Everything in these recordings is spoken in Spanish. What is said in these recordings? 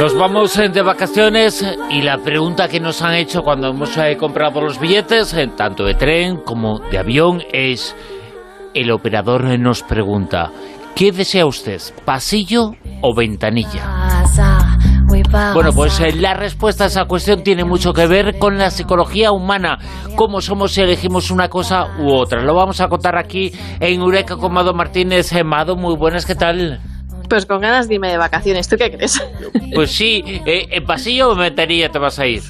Nos vamos eh, de vacaciones y la pregunta que nos han hecho cuando hemos eh, comprado los billetes, eh, tanto de tren como de avión, es el operador nos pregunta, ¿qué desea usted, pasillo o ventanilla? Bueno, pues la respuesta a esa cuestión tiene mucho que ver con la psicología humana, cómo somos si elegimos una cosa u otra. Lo vamos a contar aquí en Eureka con Mado Martínez. Mado, muy buenas, ¿qué tal? Pues con ganas de irme de vacaciones, ¿tú qué crees? Pues sí, eh, ¿en pasillo o ventanilla te vas a ir?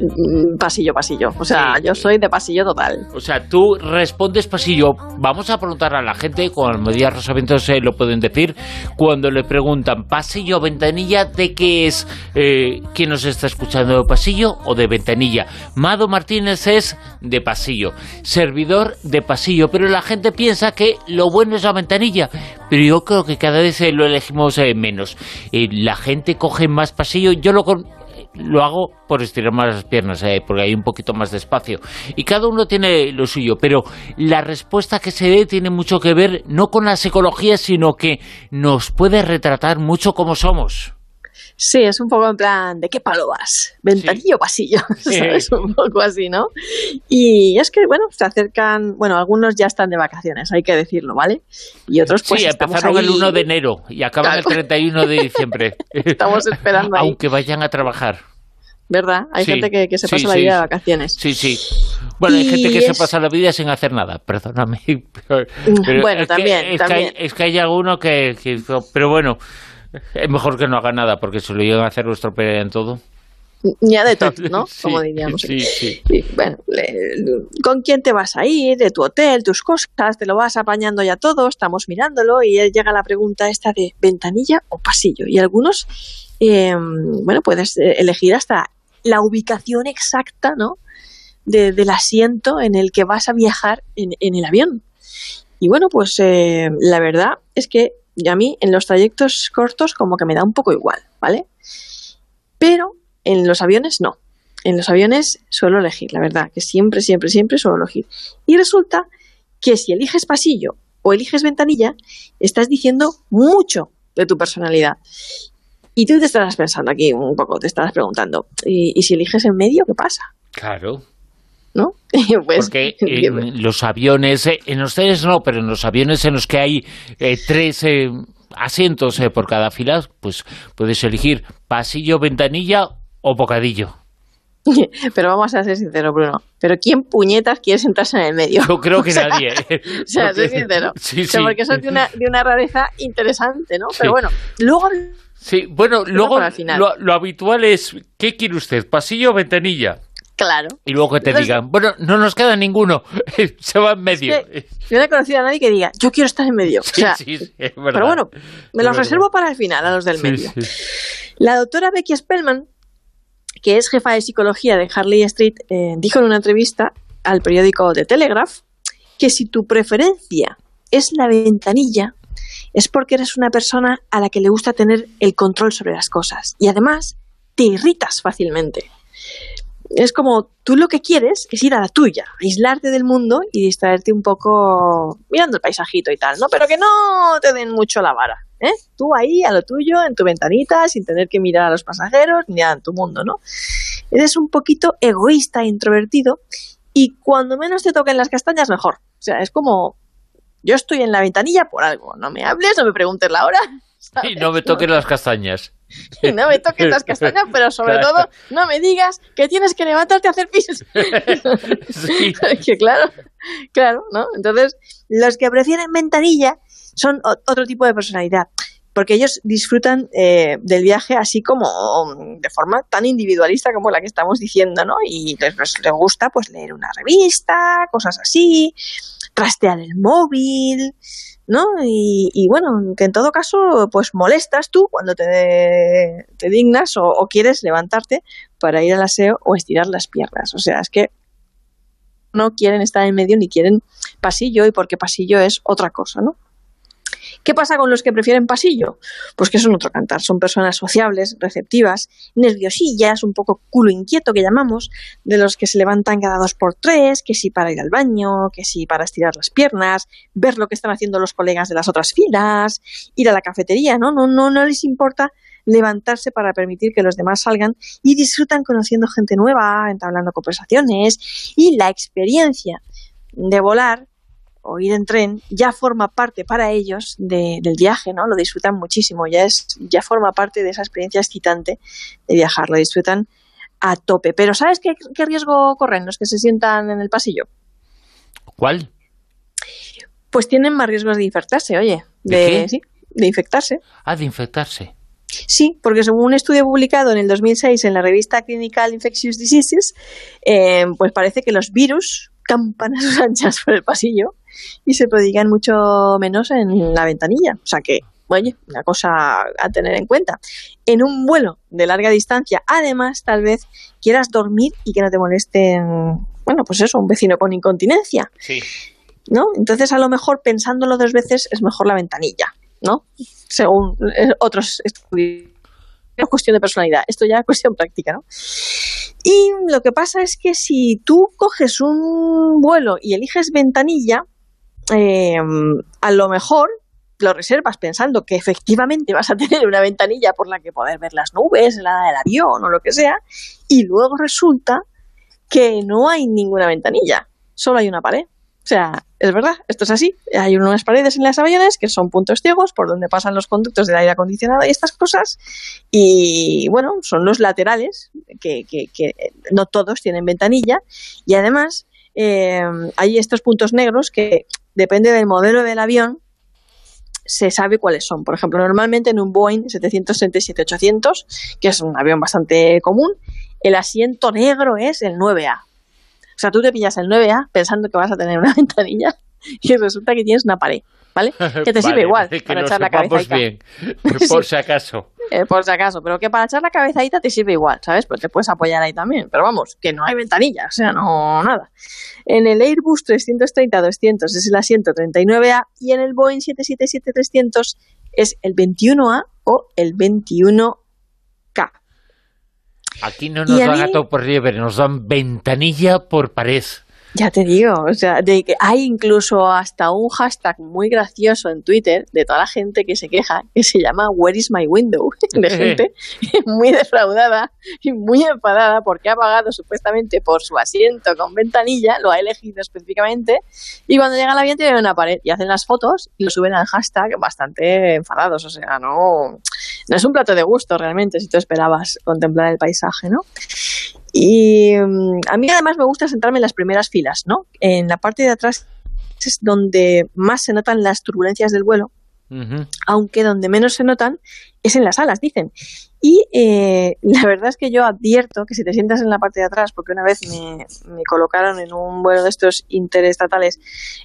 Mm, pasillo, pasillo. O sea, yo soy de pasillo total. O sea, tú respondes pasillo. Vamos a preguntar a la gente, con Almodía Rosavientos se lo pueden decir, cuando le preguntan pasillo ventanilla, ¿de qué es? Eh, ¿Quién nos está escuchando de pasillo o de ventanilla? Mado Martínez es de pasillo, servidor de pasillo, pero la gente piensa que lo bueno es la ventanilla, pero yo creo que cada vez eh, lo elegimos eh, menos. la gente coge más pasillo, yo lo lo hago por estirar más las piernas, eh, porque hay un poquito más de espacio. Y cada uno tiene lo suyo, pero la respuesta que se dé tiene mucho que ver no con la psicología, sino que nos puede retratar mucho como somos. Sí, es un poco en plan, ¿de qué palo vas? ¿Ventanillo o pasillo? Es Un poco así, ¿no? Y es que, bueno, se acercan, bueno, algunos ya están de vacaciones, hay que decirlo, ¿vale? Y otros pues Sí, empezaron el 1 de enero y acaban el 31 de diciembre. estamos esperando ahí. Aunque vayan a trabajar. ¿Verdad? Hay gente que, se pasa la vida de vacaciones. Sí, sí. Bueno, hay gente que se pasa la vida sin hacer nada, perdóname. bueno, también, es, Que hay, es que hay alguno que, Pero bueno, es mejor que no haga nada, porque si lo llegan a hacer nuestro en todo. Ya de todo, ¿no? Como diríamos. Sí, sí. bueno, ¿con quién te vas a ir? De tu hotel, tus cosas, te lo vas apañando ya todo, estamos mirándolo y llega la pregunta esta de ventanilla o pasillo. Y algunos, eh, bueno, puedes elegir hasta la ubicación exacta, ¿no? del asiento en el que vas a viajar en, el avión. Y bueno, pues eh, la verdad es que a mí en los trayectos cortos como que me da un poco igual, ¿vale? Pero en los aviones no. En los aviones suelo elegir, la verdad, que siempre, siempre, siempre suelo elegir. Y resulta que si eliges pasillo o eliges ventanilla, estás diciendo mucho de tu personalidad. Y tú te estarás pensando aquí un poco, te estarás preguntando, ¿y, si eliges en medio, qué pasa? Claro. ¿No? Pues, Porque en los aviones, eh, en los trenes no, pero en los aviones en los que hay eh, tres eh, asientos por cada fila, pues puedes elegir pasillo, ventanilla o bocadillo. Pero vamos a ser sinceros, Bruno. ¿Pero quién puñetas quiere sentarse en el medio? Yo creo que nadie. o sea, soy sincero. Sí, sí. porque eso es de una, de una rareza interesante, ¿no? Pero bueno, luego Sí, bueno, luego lo, habitual es, ¿qué quiere usted? ¿Pasillo o ventanilla? Claro. Y luego que te digan, bueno, no nos queda ninguno, se va en medio. yo no he conocido a nadie que diga, yo quiero estar en medio. Sí, sí, es verdad. Pero bueno, me los reservo para el final, a los del medio. La doctora Becky Spellman, que es jefa de psicología de Harley Street, eh, dijo en una entrevista al periódico The Telegraph que si tu preferencia es la ventanilla, es porque eres una persona a la que le gusta tener el control sobre las cosas y además te irritas fácilmente. Es como tú lo que quieres es ir a la tuya, aislarte del mundo y distraerte un poco mirando el paisajito y tal, ¿no? Pero que no te den mucho la vara, ¿eh? Tú ahí a lo tuyo, en tu ventanita, sin tener que mirar a los pasajeros ni a tu mundo, ¿no? Eres un poquito egoísta e introvertido y cuando menos te toquen las castañas, mejor. O sea, es como yo estoy en la ventanilla por algo. No me hables, no me preguntes la hora. Y no me toques las castañas. Y no me toques las castañas, pero sobre todo no me digas que tienes que levantarte a hacer pis. Sí. que claro, claro, ¿no? Entonces, los que prefieren ventanilla son otro tipo de personalidad porque ellos disfrutan eh, del viaje así como de forma tan individualista como la que estamos diciendo, ¿no? Y les, les, gusta pues leer una revista, cosas así, trastear el móvil, ¿no? Y, bueno, que en todo caso, pues molestas tú cuando te, te dignas o, o, quieres levantarte para ir al aseo o estirar las piernas. O sea, es que no quieren estar en medio ni quieren pasillo y porque pasillo es otra cosa, ¿no? ¿Qué pasa con los que prefieren pasillo? Pues que son otro cantar, son personas sociables, receptivas, nerviosillas, un poco culo inquieto que llamamos, de los que se levantan cada dos por tres, que si para ir al baño, que si para estirar las piernas, ver lo que están haciendo los colegas de las otras filas, ir a la cafetería, ¿no? No, no, no les importa levantarse para permitir que los demás salgan y disfrutan conociendo gente nueva, entablando conversaciones y la experiencia de volar o ir en tren ya forma parte para ellos del viaje, ¿no? Lo disfrutan muchísimo, ya es ya forma parte de esa experiencia excitante de viajar, lo disfrutan a tope. Pero ¿sabes qué, riesgo corren los que se sientan en el pasillo? ¿Cuál? Pues tienen más riesgos de infectarse, oye. ¿De, Sí, de infectarse. Ah, de infectarse. Sí, porque según un estudio publicado en el 2006 en la revista Clinical Infectious Diseases, eh, pues parece que los virus campan a sus anchas por el pasillo y se prodigan mucho menos en la ventanilla. O sea que, oye, una cosa a tener en cuenta. En un vuelo de larga distancia, además, tal vez quieras dormir y que no te molesten, bueno, pues eso, un vecino con incontinencia. Sí. ¿No? Entonces, a lo mejor pensándolo dos veces es mejor la ventanilla, ¿no? Según eh, otros estudios es cuestión de personalidad, esto ya es cuestión práctica, ¿no? Y lo que pasa es que si tú coges un vuelo y eliges ventanilla, eh, a lo mejor lo reservas pensando que efectivamente vas a tener una ventanilla por la que poder ver las nubes, la del avión o lo que sea, y luego resulta que no hay ninguna ventanilla, solo hay una pared. O sea, es verdad, esto es así. Hay unas paredes en las aviones que son puntos ciegos por donde pasan los conductos del aire acondicionado y estas cosas. Y bueno, son los laterales, que, que, que no todos tienen ventanilla. Y además, eh, hay estos puntos negros que depende del modelo del avión, se sabe cuáles son. Por ejemplo, normalmente en un Boeing 767-800, que es un avión bastante común, el asiento negro es el 9A. O sea, tú te pillas el 9A pensando que vas a tener una ventanilla y resulta que tienes una pared. ¿vale? Que te sirve igual para echar la cabeza. bien, por si acaso. Eh, por si acaso, pero que para echar la cabezadita te sirve igual, ¿sabes? Pues te puedes apoyar ahí también, pero vamos, que no hay ventanilla, o sea, no nada. En el Airbus 330-200 es el asiento 39A y en el Boeing 777-300 es el 21A o el 21K. Aquí no nos dan a por liebre, nos dan ventanilla por pared. Ya te digo, o sea, de que hay incluso hasta un hashtag muy gracioso en Twitter de toda la gente que se queja, que se llama Where is my window? De gente muy defraudada y muy enfadada porque ha pagado supuestamente por su asiento con ventanilla, lo ha elegido específicamente, y cuando llega al avión tiene una pared y hacen las fotos y lo suben al hashtag bastante enfadados, o sea, no, no es un plato de gusto realmente si tú esperabas contemplar el paisaje, ¿no? Y mm, a mí además me gusta sentarme en las primeras filas, ¿no? En la parte de atrás es donde más se notan las turbulencias del vuelo, aunque donde menos se notan es en las alas, dicen. Y eh, la verdad es que yo advierto que si te sientas en la parte de atrás, porque una vez me, me colocaron en un vuelo de estos interestatales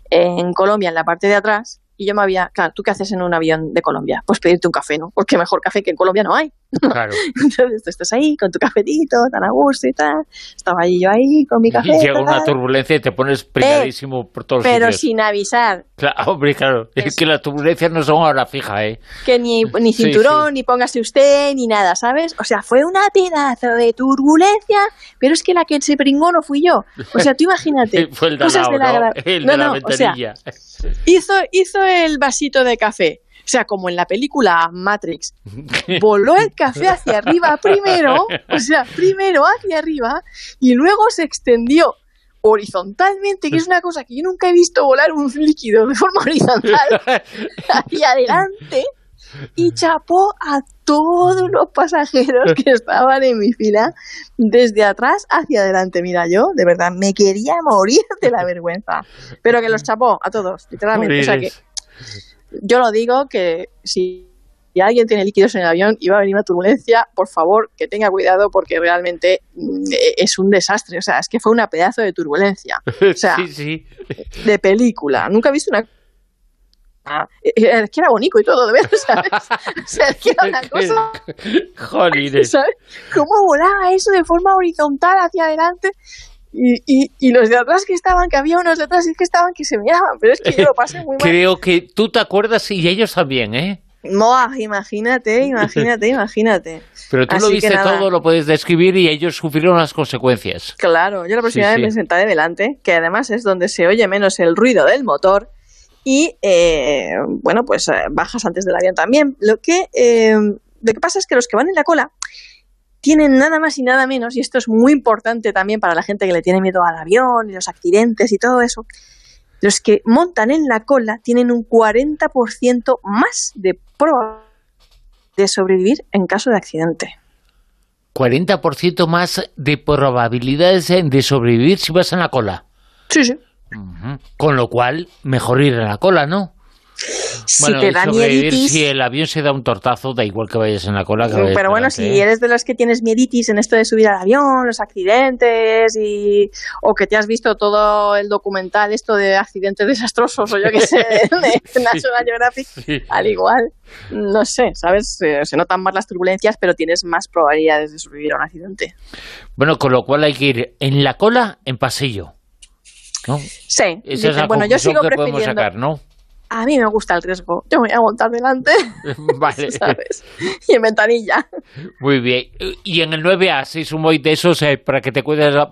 en Colombia, en la parte de atrás, y yo me había, claro, ¿tú qué haces en un avión de Colombia? Pues pedirte un café, ¿no? Porque mejor café que en Colombia no hay. Claro. Entonces tú estás ahí con tu cafetito, tan a gusto y tal. Estaba ahí yo ahí con mi café. Y llega una turbulencia y te pones eh, pringadísimo por todos los Pero sin avisar. Claro, hombre, claro. Es, que las turbulencias no son ahora fija, ¿eh? Que ni, ni cinturón, ni póngase usted, ni nada, ¿sabes? O sea, fue una pedazo de turbulencia, pero es que la que se pringó no fui yo. O sea, tú imagínate. fue el de, cosas de la, El de la ventanilla. O sea, hizo, hizo el vasito de café. O sea, como en la película Matrix. Voló el café hacia arriba primero, o sea, primero hacia arriba, y luego se extendió horizontalmente, que es una cosa que yo nunca he visto volar un líquido de forma horizontal hacia adelante y chapó a todos los pasajeros que estaban en mi fila desde atrás hacia adelante. Mira, yo de verdad me quería morir de la vergüenza, pero que los chapó a todos, literalmente. O sea que yo lo digo que si alguien tiene líquidos en el avión y va a venir una turbulencia, por favor que tenga cuidado porque realmente mm, es un desastre. O sea, es que fue una pedazo de turbulencia. O sea, de película. Nunca he visto una Ah, eh, eh, es que era bonito y todo, de verdad, ¿sabes? O sea, es que era una cosa... ¿Sabes? ¿Cómo volaba eso de forma horizontal hacia adelante? Y, y, los de atrás que estaban, que había unos de atrás que estaban que se miraban, pero es que yo lo pasé muy mal. Creo que tú te acuerdas y ellos también, ¿eh? Moa, imagínate, imagínate, imagínate. Pero tú lo viste todo, lo puedes describir y ellos sufrieron las consecuencias. Claro, yo la próxima vez me sentaré delante, que además es donde se oye menos el ruido del motor y, eh, bueno, pues eh, bajas antes del avión también. Lo que eh, Lo que pasa es que los que van en la cola tienen nada más y nada menos, y esto es muy importante también para la gente que le tiene miedo al avión y los accidentes y todo eso, los que montan en la cola tienen un 40% más de probabilidad de sobrevivir en caso de accidente. 40% más de probabilidades de sobrevivir si vas en la cola. Sí, sí. Con lo cual, mejor ir en la cola, ¿no? Si te da mieditis... Si el avión se da un tortazo, da igual que vayas en la cola. Que pero bueno, si ¿eh? eres de los que tienes mieditis en esto de subir al avión, los accidentes, y o que te has visto todo el documental, esto de accidentes desastrosos, o yo qué sé, de, National Geographic, al igual, no sé, ¿sabes? Se, notan más las turbulencias, pero tienes más probabilidades de sobrevivir a un accidente. Bueno, con lo cual hay que ir en la cola, en pasillo. ¿no? Sí, Esa es la bueno, yo sigo que prefiriendo... podemos sacar, ¿no? A mí me gusta el riesgo. Yo me voy a montar delante. Vale. ¿Sabes? Y en ventanilla. Muy bien. Y en el 9A, si sumo de esos eh, para que te cuides la,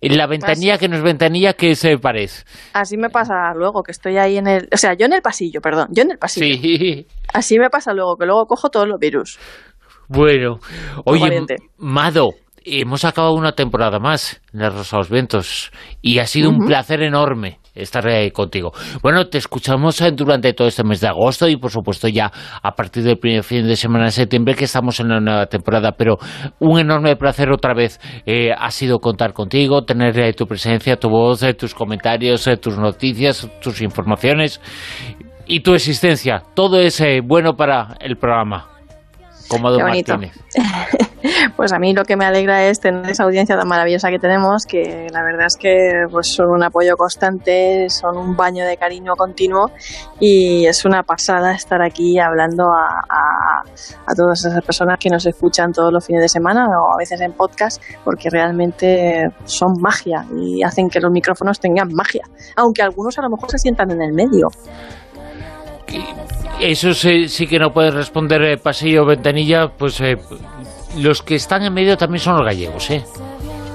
en la ventanilla, que no es ventanilla, que se parece. Así me pasa luego, que estoy ahí en el... O sea, yo en el pasillo, perdón. Yo en el pasillo. Sí. Así me pasa luego, que luego cojo todos los virus. Bueno. Oye. Mado, hemos acabado una temporada más en Rosa de los Vientos y ha sido un placer enorme estar ahí contigo. Bueno, te escuchamos eh, durante todo este mes de agosto y por supuesto ya a partir del primer fin de semana de septiembre que estamos en la nueva temporada, pero un enorme placer otra vez eh, ha sido contar contigo, tener eh, tu presencia, tu voz, eh, tus comentarios, eh, tus noticias, tus informaciones y tu existencia. Todo es bueno para el programa. Cómodo Qué bonito. Martínez. Pues a mí lo que me alegra es tener esa audiencia tan maravillosa que tenemos, que la verdad es que pues, son un apoyo constante, son un baño de cariño continuo y es una pasada estar aquí hablando a, a- a todas esas personas que nos escuchan todos los fines de semana o a veces en podcast, porque realmente son magia y hacen que los micrófonos tengan magia, aunque algunos a lo mejor se sientan en el medio. Eso sí, sí que no puedes responder eh, pasillo ventanilla, pues eh, los que están en medio también son los gallegos, ¿eh?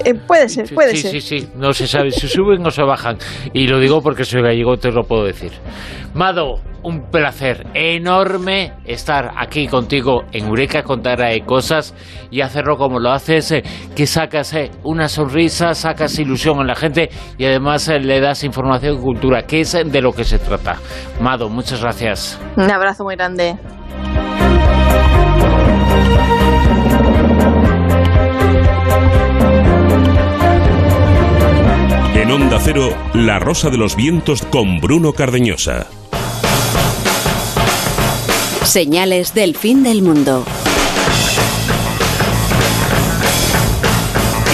Eh, puede ser, puede sí, ser. sí, sí, no se sabe si suben o se bajan. Y lo digo porque soy gallego, te lo puedo decir. Mado, un placer enorme estar aquí contigo en Eureka, contar cosas y hacerlo como lo haces, eh, que sacas eh, una sonrisa, sacas ilusión en la gente y además eh, le das información y cultura, que es de lo que se trata. Mado, muchas gracias. Un abrazo muy grande. En Onda Cero, La Rosa de los Vientos con Bruno Cardeñosa. Señales del fin del mundo.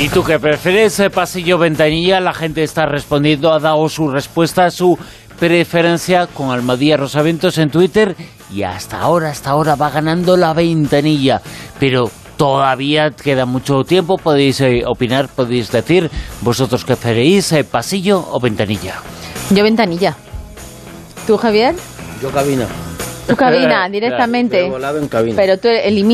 ¿Y tú qué prefieres, eh, pasillo o ventanilla? La gente está respondiendo, ha dado su respuesta, su preferencia con Almadía Rosaventos en Twitter y hasta ahora, hasta ahora va ganando la ventanilla. Pero todavía queda mucho tiempo, podéis eh, opinar, podéis decir vosotros qué preferís, eh, pasillo o ventanilla. Yo ventanilla. ¿Tú, Javier? Yo cabina. Tu cabina, directamente. Yo he volado en cabina. Pero tú eliminas